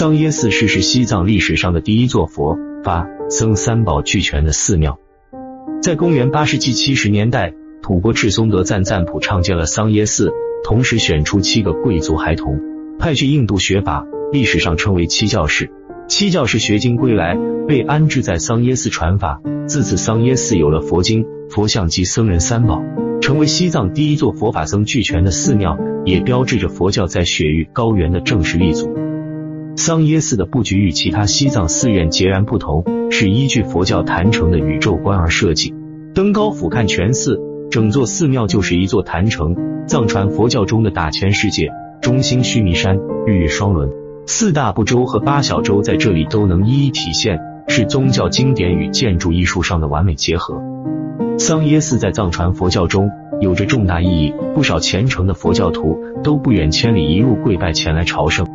桑耶寺是是西藏历史上的第一座佛法僧三宝俱全的寺庙。在公元八世纪七十年代，吐蕃赤松德赞赞普创建了桑耶寺，同时选出七个贵族孩童，派去印度学法，历史上称为七教士。七教士学经归来，被安置在桑耶寺传法。自此，桑耶寺有了佛经、佛像及僧人三宝，成为西藏第一座佛法僧俱全的寺庙，也标志着佛教在雪域高原的正式立足。桑耶寺的布局与其他西藏寺院截然不同，是依据佛教坛城的宇宙观而设计。登高俯瞰全寺，整座寺庙就是一座坛城。藏传佛教中的大千世界、中心须弥山、日月双轮、四大部洲和八小洲在这里都能一一体现，是宗教经典与建筑艺术上的完美结合。桑耶寺在藏传佛教中有着重大意义，不少虔诚的佛教徒都不远千里一路跪拜前来朝圣。